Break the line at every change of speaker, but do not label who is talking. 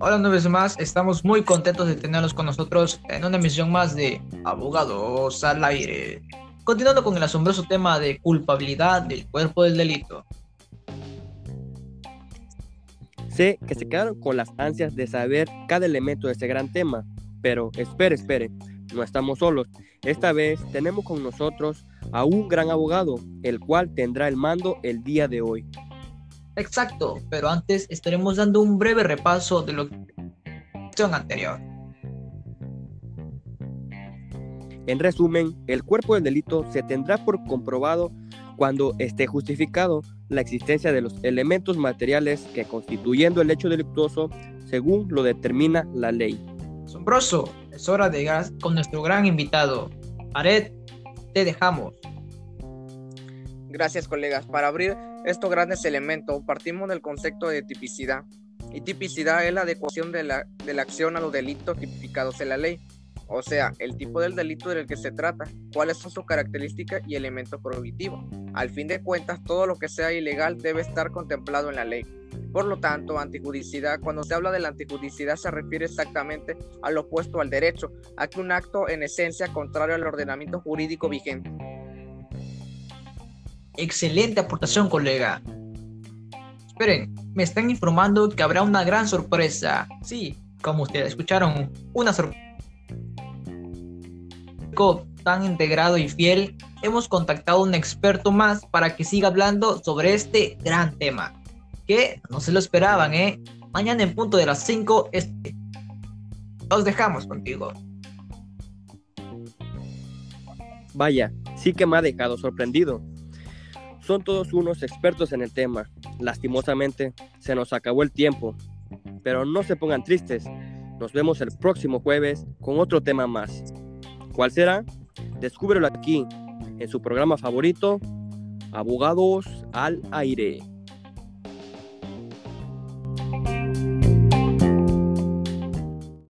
Hola una vez más, estamos muy contentos de tenerlos con nosotros en una emisión más de Abogados al Aire. Continuando con el asombroso tema de culpabilidad del cuerpo del delito.
Sé que se quedaron con las ansias de saber cada elemento de este gran tema, pero espere, espere, no estamos solos. Esta vez tenemos con nosotros a un gran abogado, el cual tendrá el mando el día de hoy.
Exacto, pero antes estaremos dando un breve repaso de lo que anterior.
En resumen, el cuerpo del delito se tendrá por comprobado cuando esté justificado la existencia de los elementos materiales que constituyendo el hecho delictuoso según lo determina la ley.
Asombroso, es hora de ir con nuestro gran invitado. Aret, te dejamos.
Gracias colegas. Para abrir estos grandes elementos, partimos del concepto de tipicidad. Y tipicidad es la adecuación de la, de la acción a los delitos tipificados en la ley. O sea, el tipo del delito del que se trata, cuáles son sus características y elementos prohibitivos. Al fin de cuentas, todo lo que sea ilegal debe estar contemplado en la ley. Por lo tanto, antijudicidad, cuando se habla de la antijudicidad se refiere exactamente a lo opuesto al derecho, a que un acto en esencia contrario al ordenamiento jurídico vigente.
Excelente aportación, colega. Esperen, me están informando que habrá una gran sorpresa. Sí, como ustedes escucharon, una sorpresa. Tan integrado y fiel, hemos contactado a un experto más para que siga hablando sobre este gran tema. Que no se lo esperaban, ¿eh? Mañana en punto de las 5, este. Los dejamos contigo.
Vaya, sí que me ha dejado sorprendido. Son todos unos expertos en el tema. Lastimosamente, se nos acabó el tiempo. Pero no se pongan tristes. Nos vemos el próximo jueves con otro tema más. ¿Cuál será? Descúbrelo aquí, en su programa favorito, Abogados al Aire.